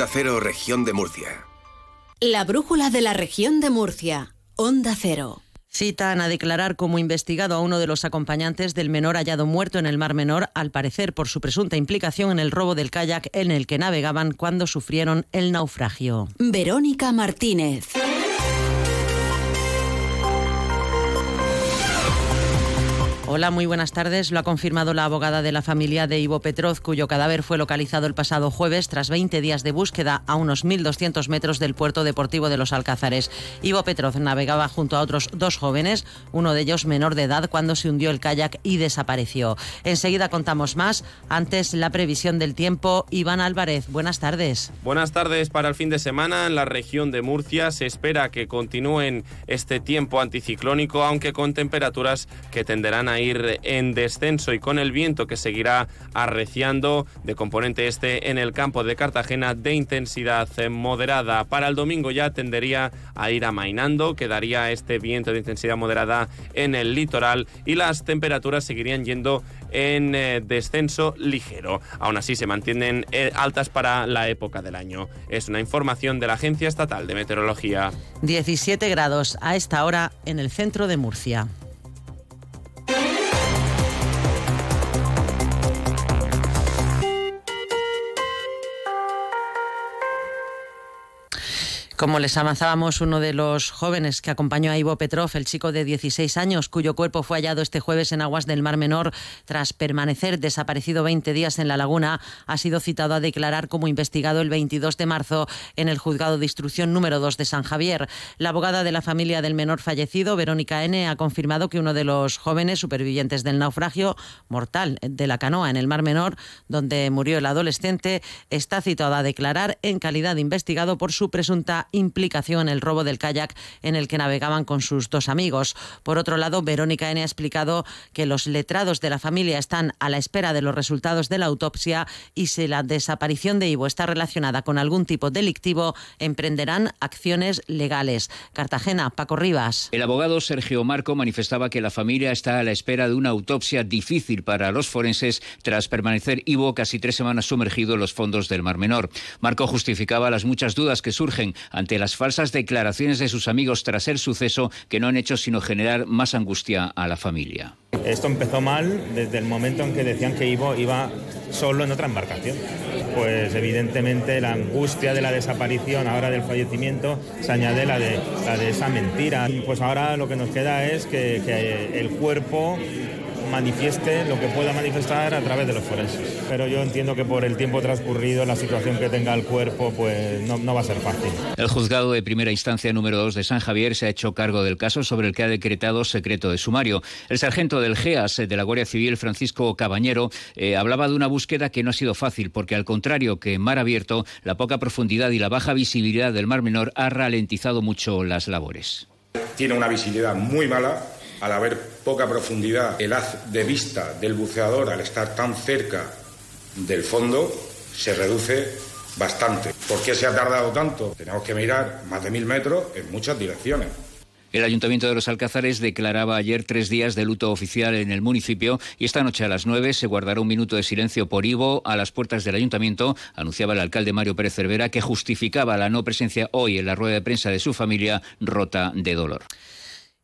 Onda Cero, región de Murcia. La brújula de la región de Murcia. Onda Cero. Citan a declarar como investigado a uno de los acompañantes del menor hallado muerto en el Mar Menor, al parecer por su presunta implicación en el robo del kayak en el que navegaban cuando sufrieron el naufragio. Verónica Martínez. Hola, muy buenas tardes. Lo ha confirmado la abogada de la familia de Ivo Petrov, cuyo cadáver fue localizado el pasado jueves tras 20 días de búsqueda a unos 1.200 metros del puerto deportivo de Los Alcázares. Ivo Petrov navegaba junto a otros dos jóvenes, uno de ellos menor de edad, cuando se hundió el kayak y desapareció. Enseguida contamos más. Antes, la previsión del tiempo. Iván Álvarez, buenas tardes. Buenas tardes. Para el fin de semana en la región de Murcia se espera que continúen este tiempo anticiclónico, aunque con temperaturas que tenderán a ir en descenso y con el viento que seguirá arreciando de componente este en el campo de Cartagena de intensidad moderada. Para el domingo ya tendería a ir amainando, quedaría este viento de intensidad moderada en el litoral y las temperaturas seguirían yendo en eh, descenso ligero. Aún así se mantienen eh, altas para la época del año. Es una información de la Agencia Estatal de Meteorología. 17 grados a esta hora en el centro de Murcia. Como les avanzábamos, uno de los jóvenes que acompañó a Ivo Petrov, el chico de 16 años, cuyo cuerpo fue hallado este jueves en aguas del Mar Menor tras permanecer desaparecido 20 días en la laguna, ha sido citado a declarar como investigado el 22 de marzo en el juzgado de instrucción número 2 de San Javier. La abogada de la familia del menor fallecido, Verónica N., ha confirmado que uno de los jóvenes supervivientes del naufragio mortal de la canoa en el Mar Menor, donde murió el adolescente, está citado a declarar en calidad de investigado por su presunta implicación en el robo del kayak en el que navegaban con sus dos amigos. Por otro lado, Verónica N. ha explicado que los letrados de la familia están a la espera de los resultados de la autopsia y si la desaparición de Ivo está relacionada con algún tipo delictivo, emprenderán acciones legales. Cartagena, Paco Rivas. El abogado Sergio Marco manifestaba que la familia está a la espera de una autopsia difícil para los forenses tras permanecer Ivo casi tres semanas sumergido en los fondos del Mar Menor. Marco justificaba las muchas dudas que surgen ante las falsas declaraciones de sus amigos tras el suceso que no han hecho sino generar más angustia a la familia. Esto empezó mal desde el momento en que decían que Ivo iba solo en otra embarcación. Pues evidentemente la angustia de la desaparición, ahora del fallecimiento, se añade la de, la de esa mentira. Pues ahora lo que nos queda es que, que el cuerpo manifieste lo que pueda manifestar a través de los forenses. Pero yo entiendo que por el tiempo transcurrido, la situación que tenga el cuerpo, pues no, no va a ser fácil. El juzgado de primera instancia número 2 de San Javier se ha hecho cargo del caso sobre el que ha decretado secreto de sumario. El sargento del GEAS de la Guardia Civil, Francisco Cabañero, eh, hablaba de una búsqueda que no ha sido fácil porque al contrario que en mar abierto, la poca profundidad y la baja visibilidad del Mar Menor ha ralentizado mucho las labores. Tiene una visibilidad muy mala, al haber poca profundidad, el haz de vista del buceador al estar tan cerca del fondo se reduce bastante. ¿Por qué se ha tardado tanto? Tenemos que mirar más de mil metros en muchas direcciones. El Ayuntamiento de los Alcázares declaraba ayer tres días de luto oficial en el municipio y esta noche a las nueve se guardará un minuto de silencio por Ivo a las puertas del Ayuntamiento, anunciaba el alcalde Mario Pérez Cervera, que justificaba la no presencia hoy en la rueda de prensa de su familia rota de dolor.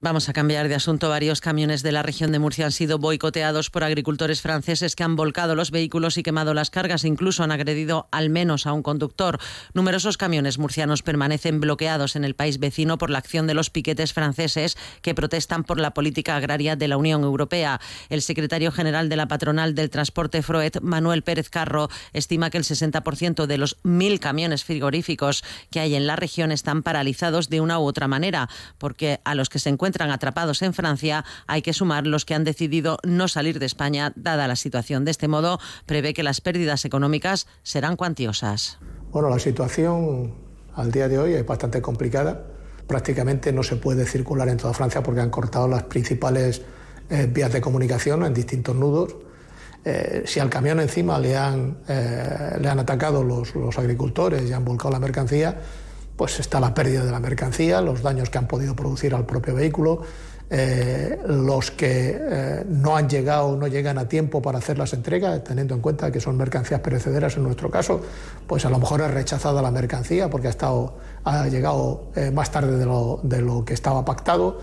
Vamos a cambiar de asunto. Varios camiones de la región de Murcia han sido boicoteados por agricultores franceses que han volcado los vehículos y quemado las cargas. Incluso han agredido al menos a un conductor. Numerosos camiones murcianos permanecen bloqueados en el país vecino por la acción de los piquetes franceses que protestan por la política agraria de la Unión Europea. El secretario general de la patronal del transporte Froet, Manuel Pérez Carro, estima que el 60% de los mil camiones frigoríficos que hay en la región están paralizados de una u otra manera, porque a los que se encuentran encuentran atrapados en Francia, hay que sumar los que han decidido no salir de España, dada la situación. De este modo, prevé que las pérdidas económicas serán cuantiosas. Bueno, la situación al día de hoy es bastante complicada. Prácticamente no se puede circular en toda Francia porque han cortado las principales eh, vías de comunicación en distintos nudos. Eh, si al camión encima le han, eh, le han atacado los, los agricultores y han volcado la mercancía, pues está la pérdida de la mercancía, los daños que han podido producir al propio vehículo, eh, los que eh, no han llegado o no llegan a tiempo para hacer las entregas, teniendo en cuenta que son mercancías perecederas en nuestro caso, pues a lo mejor es rechazada la mercancía porque ha, estado, ha llegado eh, más tarde de lo, de lo que estaba pactado.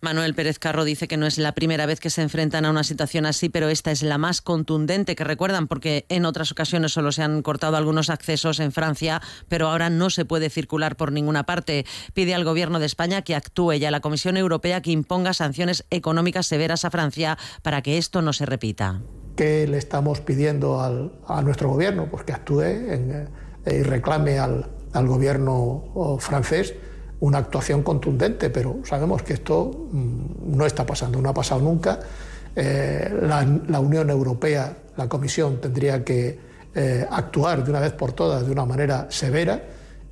Manuel Pérez Carro dice que no es la primera vez que se enfrentan a una situación así, pero esta es la más contundente que recuerdan, porque en otras ocasiones solo se han cortado algunos accesos en Francia, pero ahora no se puede circular por ninguna parte. Pide al Gobierno de España que actúe y a la Comisión Europea que imponga sanciones económicas severas a Francia para que esto no se repita. ¿Qué le estamos pidiendo a nuestro gobierno? Pues que actúe eh, y reclame al, gobierno francés una actuación contundente, pero sabemos que esto mm, no está pasando, no ha pasado nunca. Eh, la, Unión Europea, la Comisión, tendría que eh, actuar de una vez por todas de una manera severa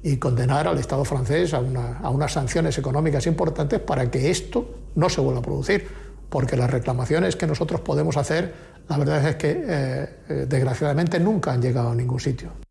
y condenar al Estado francés a, unas sanciones económicas importantes para que esto no se vuelva a producir. Porque las reclamaciones que nosotros podemos hacer, la verdad es que eh, desgraciadamente nunca han llegado a ningún sitio.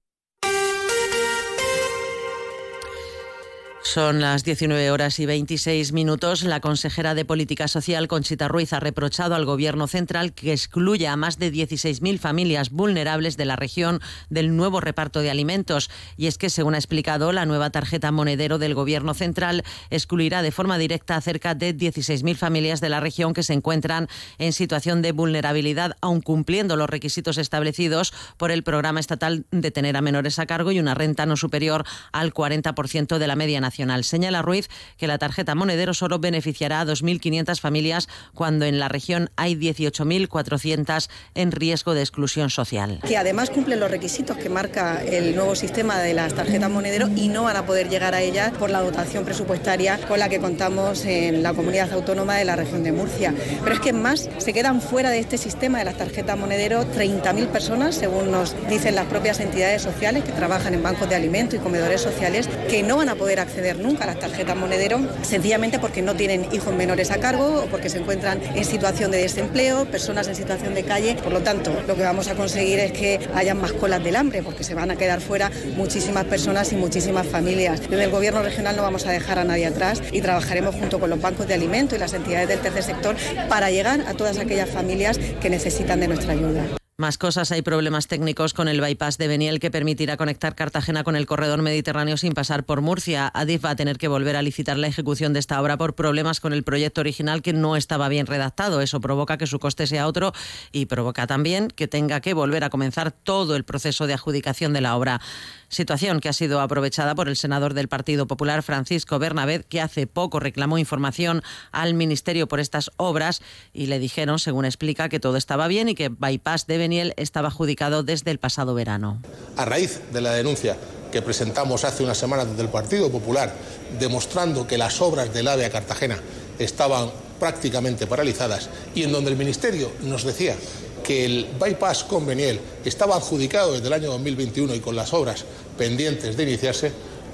Son las 19 horas y 26 minutos. La consejera de Política Social, Conchita Ruiz, ha reprochado al Gobierno central que excluya a más de 16.000 familias vulnerables de la región del nuevo reparto de alimentos. Y es que, según ha explicado, la nueva tarjeta monedero del Gobierno central excluirá de forma directa a cerca de 16.000 familias de la región que se encuentran en situación de vulnerabilidad, aun cumpliendo los requisitos establecidos por el Programa Estatal de tener a menores a cargo y una renta no superior al 40% de la media nacional. Señala Ruiz que la tarjeta Monedero solo beneficiará a 2.500 familias cuando en la región hay 18.400 en riesgo de exclusión social. Que además cumplen los requisitos que marca el nuevo sistema de las tarjetas Monedero y no van a poder llegar a ellas por la dotación presupuestaria con la que contamos en la comunidad autónoma de la región de Murcia. Pero es que más se quedan fuera de este sistema de las tarjetas Monedero 30.000 personas, según nos dicen las propias entidades sociales que trabajan en bancos de alimentos y comedores sociales, que no van a poder acceder nunca las tarjetas monedero, sencillamente porque no tienen hijos menores a cargo o porque se encuentran en situación de desempleo, personas en situación de calle. Por lo tanto, lo que vamos a conseguir es que hayan más colas del hambre, porque se van a quedar fuera muchísimas personas y muchísimas familias. Desde el Gobierno regional no vamos a dejar a nadie atrás y trabajaremos junto con los bancos de alimentos y las entidades del tercer sector para llegar a todas aquellas familias que necesitan de nuestra ayuda. Más cosas, hay problemas técnicos con el bypass de Beniel que permitirá conectar Cartagena con el corredor mediterráneo sin pasar por Murcia. Adif va a tener que volver a licitar la ejecución de esta obra por problemas con el proyecto original que no estaba bien redactado. Eso provoca que su coste sea otro y provoca también que tenga que volver a comenzar todo el proceso de adjudicación de la obra. Situación que ha sido aprovechada por el senador del Partido Popular, Francisco Bernabé, que hace poco reclamó información al Ministerio por estas obras y le dijeron, según explica, que todo estaba bien y que Bypass de Beniel estaba adjudicado desde el pasado verano. A raíz de la denuncia que presentamos hace unas semanas desde el Partido Popular, demostrando que las obras del AVE a Cartagena estaban prácticamente paralizadas y en donde el Ministerio nos decía que el bypass con Beniel estaba adjudicado desde el año 2021 y con las obras pendientes de iniciarse,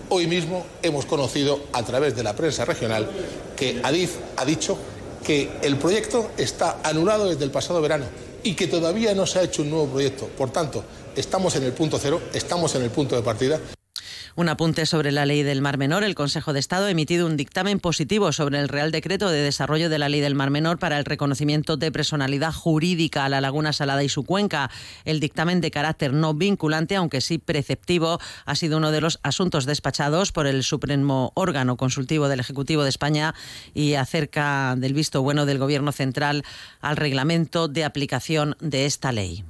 hoy mismo hemos conocido a través de la prensa regional que Adif ha dicho que el proyecto está anulado desde el pasado verano y que todavía no se ha hecho un nuevo proyecto. Por tanto, estamos en el punto cero, estamos en el punto de partida. Un apunte sobre la ley del Mar Menor. El Consejo de Estado ha emitido un dictamen positivo sobre el Real Decreto de Desarrollo de la Ley del Mar Menor para el reconocimiento de personalidad jurídica a la Laguna Salada y su cuenca. El dictamen de carácter no vinculante, aunque sí preceptivo, ha sido uno de los asuntos despachados por el supremo órgano consultivo del Ejecutivo de España y acerca del visto bueno del Gobierno central al reglamento de aplicación de esta ley.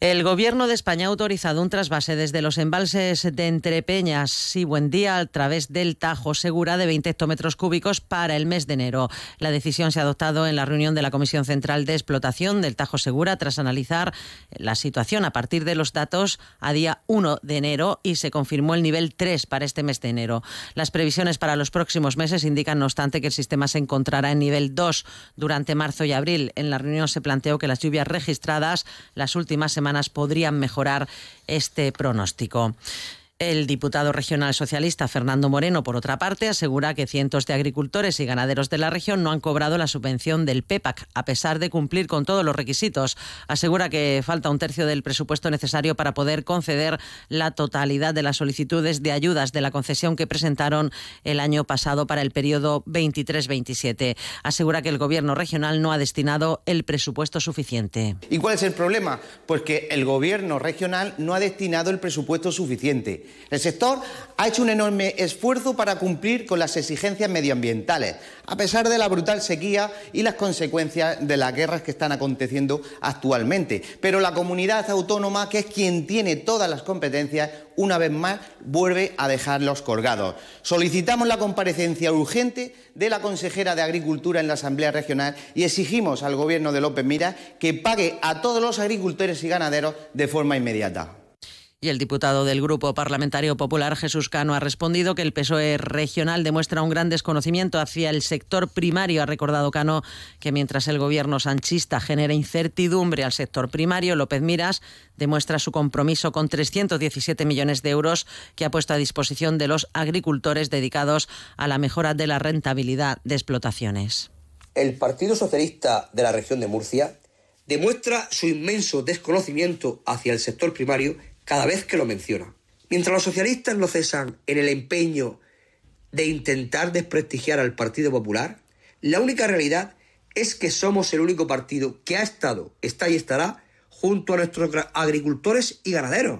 El Gobierno de España ha autorizado un trasvase desde los embalses de Entrepeñas y Buendía a través del Tajo Segura de 20 hectómetros cúbicos para el mes de enero. La decisión se ha adoptado en la reunión de la Comisión Central de Explotación del Tajo Segura tras analizar la situación a partir de los datos a día 1 de enero y se confirmó el nivel 3 para este mes de enero. Las previsiones para los próximos meses indican, no obstante, que el sistema se encontrará en nivel 2 durante marzo y abril. En la reunión se planteó que las lluvias registradas las últimas semanas podrían mejorar este pronóstico. El diputado regional socialista Fernando Moreno, por otra parte, asegura que cientos de agricultores y ganaderos de la región no han cobrado la subvención del PEPAC, a pesar de cumplir con todos los requisitos. Asegura que falta un tercio del presupuesto necesario para poder conceder la totalidad de las solicitudes de ayudas de la concesión que presentaron el año pasado para el periodo 23-27. Asegura que el Gobierno regional no ha destinado el presupuesto suficiente. ¿Y cuál es el problema? Pues que el Gobierno regional no ha destinado el presupuesto suficiente. El sector ha hecho un enorme esfuerzo para cumplir con las exigencias medioambientales, a pesar de la brutal sequía y las consecuencias de las guerras que están aconteciendo actualmente. Pero la comunidad autónoma, que es quien tiene todas las competencias, una vez más vuelve a dejarlos colgados. Solicitamos la comparecencia urgente de la consejera de Agricultura en la Asamblea Regional y exigimos al Gobierno de López Mira que pague a todos los agricultores y ganaderos de forma inmediata. Y el diputado del Grupo Parlamentario Popular, Jesús Cano, ha respondido que el PSOE regional demuestra un gran desconocimiento hacia el sector primario. Ha recordado Cano que mientras el gobierno sanchista genera incertidumbre al sector primario, López Miras demuestra su compromiso con 317 millones de euros que ha puesto a disposición de los agricultores dedicados a la mejora de la rentabilidad de explotaciones. El Partido Socialista de la región de Murcia demuestra su inmenso desconocimiento hacia el sector primario cada vez que lo menciona. Mientras los socialistas no cesan en el empeño de intentar desprestigiar al Partido Popular, la única realidad es que somos el único partido que ha estado, está y estará junto a nuestros agricultores y ganaderos,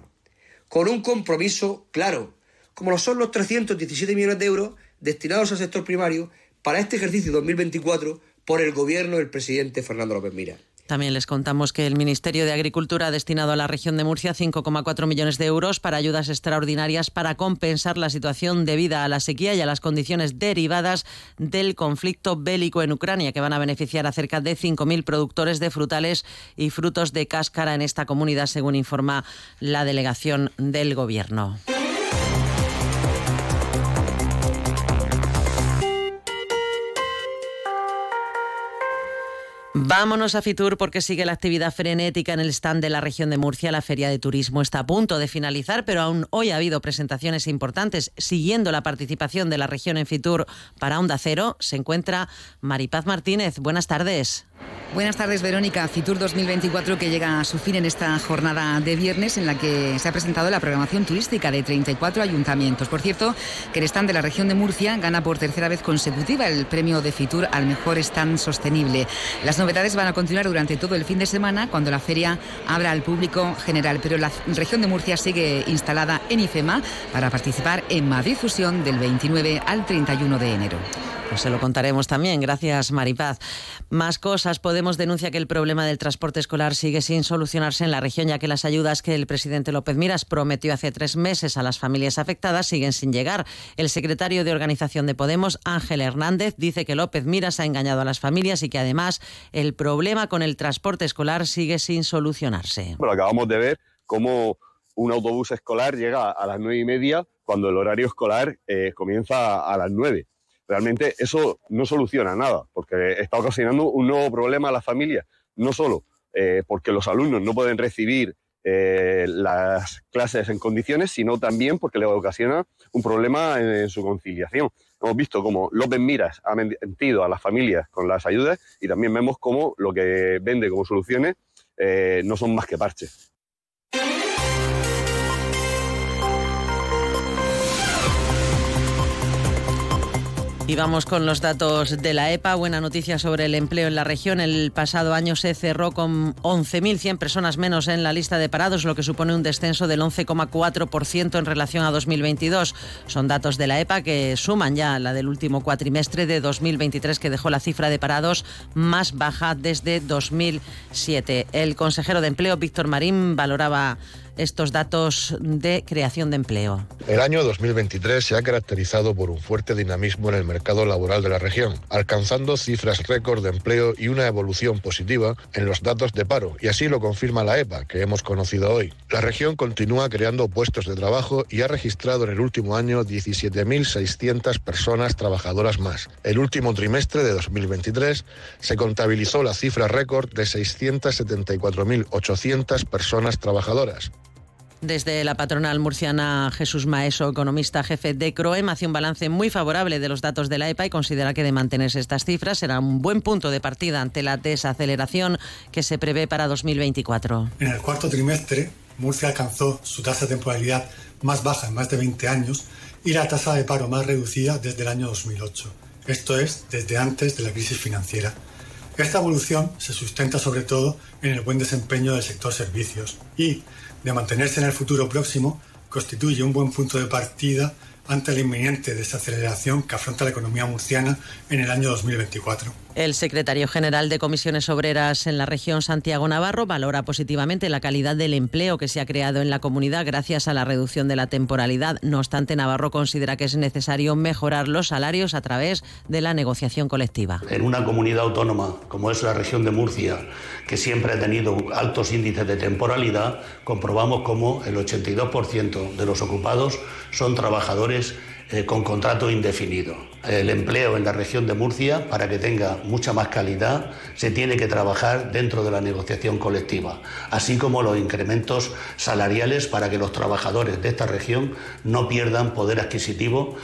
con un compromiso claro, como lo son los 317 millones de euros destinados al sector primario para este ejercicio 2024 por el gobierno del presidente Fernando López Mira. También les contamos que el Ministerio de Agricultura ha destinado a la región de Murcia 5,4 millones de euros para ayudas extraordinarias para compensar la situación debida a la sequía y a las condiciones derivadas del conflicto bélico en Ucrania, que van a beneficiar a cerca de 5.000 productores de frutales y frutos de cáscara en esta comunidad, según informa la delegación del Gobierno. Vámonos a Fitur porque sigue la actividad frenética en el stand de la región de Murcia. La feria de turismo está a punto de finalizar, pero aún hoy ha habido presentaciones importantes. Siguiendo la participación de la región en Fitur para Onda Cero, se encuentra Maripaz Martínez. Buenas tardes. Buenas tardes, Verónica. Fitur 2024 que llega a su fin en esta jornada de viernes en la que se ha presentado la programación turística de 34 ayuntamientos. Por cierto, que el stand de la región de Murcia gana por tercera vez consecutiva el premio de Fitur al mejor stand sostenible. Las novedades van a continuar durante todo el fin de semana cuando la feria abra al público general, pero la región de Murcia sigue instalada en IFEMA para participar en Madrid Fusión del 29 al 31 de enero. Pues se lo contaremos también. Gracias, Maripaz. Más cosas. Podemos denuncia que el problema del transporte escolar sigue sin solucionarse en la región, ya que las ayudas que el presidente López Miras prometió hace tres meses a las familias afectadas siguen sin llegar. El secretario de Organización de Podemos, Ángel Hernández, dice que López Miras ha engañado a las familias y que además el problema con el transporte escolar sigue sin solucionarse. Bueno, acabamos de ver cómo un autobús escolar llega a las nueve y media cuando el horario escolar eh, comienza a las nueve realmente eso no soluciona nada, porque está ocasionando un nuevo problema a las familias, no solo eh, porque los alumnos no pueden recibir eh, las clases en condiciones, sino también porque le ocasiona un problema en, su conciliación. Hemos visto cómo López Miras ha mentido a las familias con las ayudas y también vemos cómo lo que vende como soluciones eh, no son más que parches. Y vamos con los datos de la EPA. Buena noticia sobre el empleo en la región. El pasado año se cerró con 11.100 personas menos en la lista de parados, lo que supone un descenso del 11,4% en relación a 2022. Son datos de la EPA que suman ya la del último cuatrimestre de 2023, que dejó la cifra de parados más baja desde 2007. El consejero de empleo, Víctor Marín, valoraba estos datos de creación de empleo. El año 2023 se ha caracterizado por un fuerte dinamismo en el mercado laboral de la región, alcanzando cifras récord de empleo y una evolución positiva en los datos de paro, y así lo confirma la EPA, que hemos conocido hoy. La región continúa creando puestos de trabajo y ha registrado en el último año 17.600 personas trabajadoras más. El último trimestre de 2023 se contabilizó la cifra récord de 674.800 personas trabajadoras, Desde la patronal murciana Jesús Maeso, economista jefe de CROEM, hace un balance muy favorable de los datos de la EPA y considera que de mantenerse estas cifras será un buen punto de partida ante la desaceleración que se prevé para 2024. En el cuarto trimestre, Murcia alcanzó su tasa de temporalidad más baja en más de 20 años y la tasa de paro más reducida desde el año 2008. Esto es, desde antes de la crisis financiera. Esta evolución se sustenta sobre todo en el buen desempeño del sector servicios y, de mantenerse en el futuro próximo, constituye un buen punto de partida ante la inminente desaceleración que afronta la economía murciana en el año 2024. El secretario general de Comisiones Obreras en la región, Santiago Navarro, valora positivamente la calidad del empleo que se ha creado en la comunidad gracias a la reducción de la temporalidad. No obstante, Navarro considera que es necesario mejorar los salarios a través de la negociación colectiva. En una comunidad autónoma como es la región de Murcia, que siempre ha tenido altos índices de temporalidad, comprobamos cómo el 82% de los ocupados son trabajadores eh, con contrato indefinido. El empleo en la región de Murcia, para que tenga mucha más calidad, se tiene que trabajar dentro de la negociación colectiva, así como los incrementos salariales para que los trabajadores de esta región no pierdan poder adquisitivo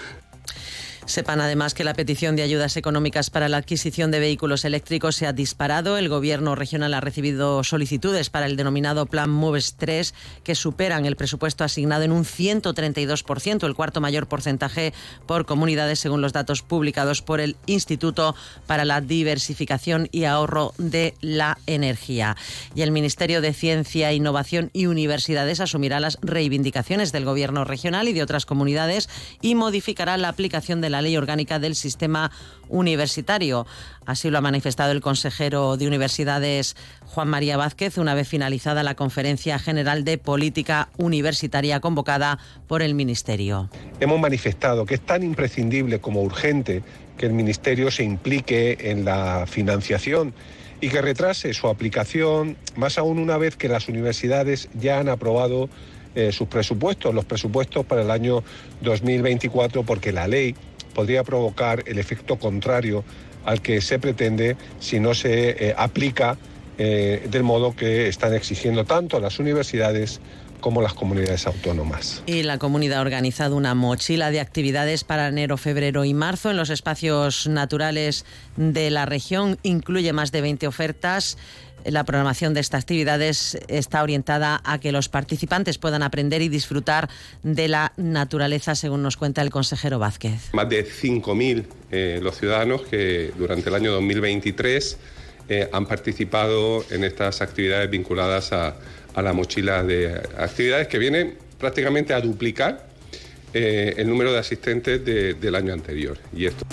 Sepan además que la petición de ayudas económicas para la adquisición de vehículos eléctricos se ha disparado. El Gobierno regional ha recibido solicitudes para el denominado Plan MOVES 3 que superan el presupuesto asignado en un 132%, el cuarto mayor porcentaje por comunidades según los datos publicados por el Instituto para la Diversificación y Ahorro de la Energía. Y el Ministerio de Ciencia, Innovación y Universidades asumirá las reivindicaciones del Gobierno regional y de otras comunidades y modificará la aplicación de la la ley orgánica del sistema universitario. Así lo ha manifestado el consejero de Universidades, Juan María Vázquez, una vez finalizada la Conferencia General de Política Universitaria convocada por el Ministerio. Hemos manifestado que es tan imprescindible como urgente que el Ministerio se implique en la financiación y que retrase su aplicación, más aún una vez que las universidades ya han aprobado eh, sus presupuestos, los presupuestos para el año 2024, porque la ley podría provocar el efecto contrario al que se pretende si no se eh, aplica eh, del modo que están exigiendo tanto las universidades como las comunidades autónomas. Y la comunidad ha organizado una mochila de actividades para enero, febrero y marzo en los espacios naturales de la región. Incluye más de 20 ofertas la programación de estas actividades está orientada a que los participantes puedan aprender y disfrutar de la naturaleza, según nos cuenta el consejero Vázquez. Más de 5.000 eh, los ciudadanos que durante el año 2023 eh, han participado en estas actividades vinculadas a, la mochila de actividades que vienen prácticamente a duplicar eh, el número de asistentes del año anterior. Y esto.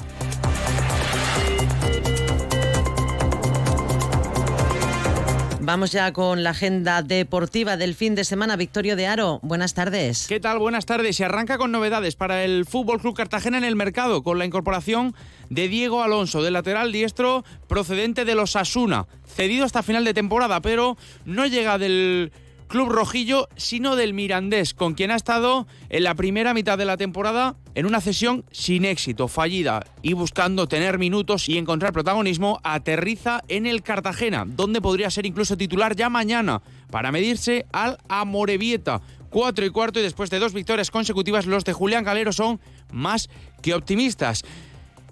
Vamos ya con la agenda deportiva del fin de semana. Victorio de Aro, buenas tardes. ¿Qué tal? Buenas tardes. Se arranca con novedades para el Fútbol Club Cartagena en el mercado, con la incorporación de Diego Alonso, de lateral diestro procedente de los Asuna, cedido hasta final de temporada, pero no llega del club rojillo, sino del Mirandés, con quien ha estado en la primera mitad de la temporada en una cesión sin éxito, fallida, y buscando tener minutos y encontrar protagonismo, aterriza en el Cartagena, donde podría ser incluso titular ya mañana, para medirse al Amorebieta. Cuatro y cuarto y después de dos victorias consecutivas, los de Julián Galero son más que optimistas.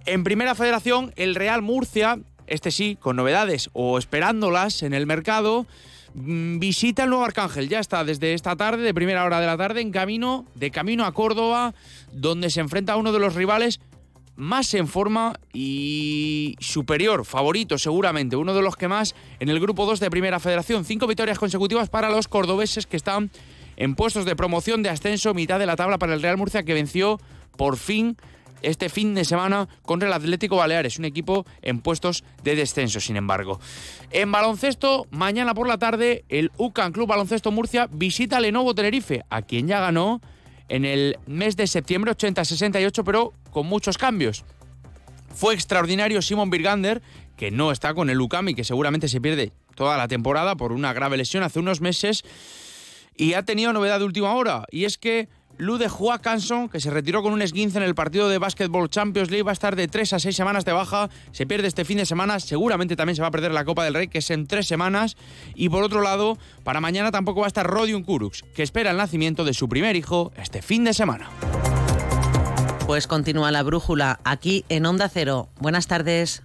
En primera federación, el Real Murcia, este sí, con novedades o esperándolas en el mercado, visita el nuevo Arcángel. Ya está desde esta tarde, de primera hora de la tarde, en camino, de camino a Córdoba, donde se enfrenta a uno de los rivales más en forma y superior, favorito seguramente, uno de los que más en el grupo 2 de Primera Federación. Cinco victorias consecutivas para los cordobeses que están en puestos de promoción de ascenso, mitad de la tabla para el Real Murcia que venció por fin este fin de semana contra el Atlético Baleares, un equipo en puestos de descenso, sin embargo. En baloncesto, mañana por la tarde, el UCAN Club Baloncesto Murcia visita a Lenovo Tenerife, a quien ya ganó en el mes de septiembre 80-68, pero con muchos cambios. Fue extraordinario Simon Birgander, que no está con el UCAM y que seguramente se pierde toda la temporada por una grave lesión hace unos meses. Y ha tenido novedad de última hora, y es que Lude que se retiró con un esguince en el partido de Basketball Champions League, va a estar de 3 a 6 semanas de baja. Se pierde este fin de semana, seguramente también se va a perder la Copa del Rey, que es en tres semanas. Y por otro lado, para mañana tampoco va a estar Rodion Kuruks, que espera el nacimiento de su primer hijo este fin de semana. Pues continúa la brújula aquí en Onda Cero. Buenas tardes.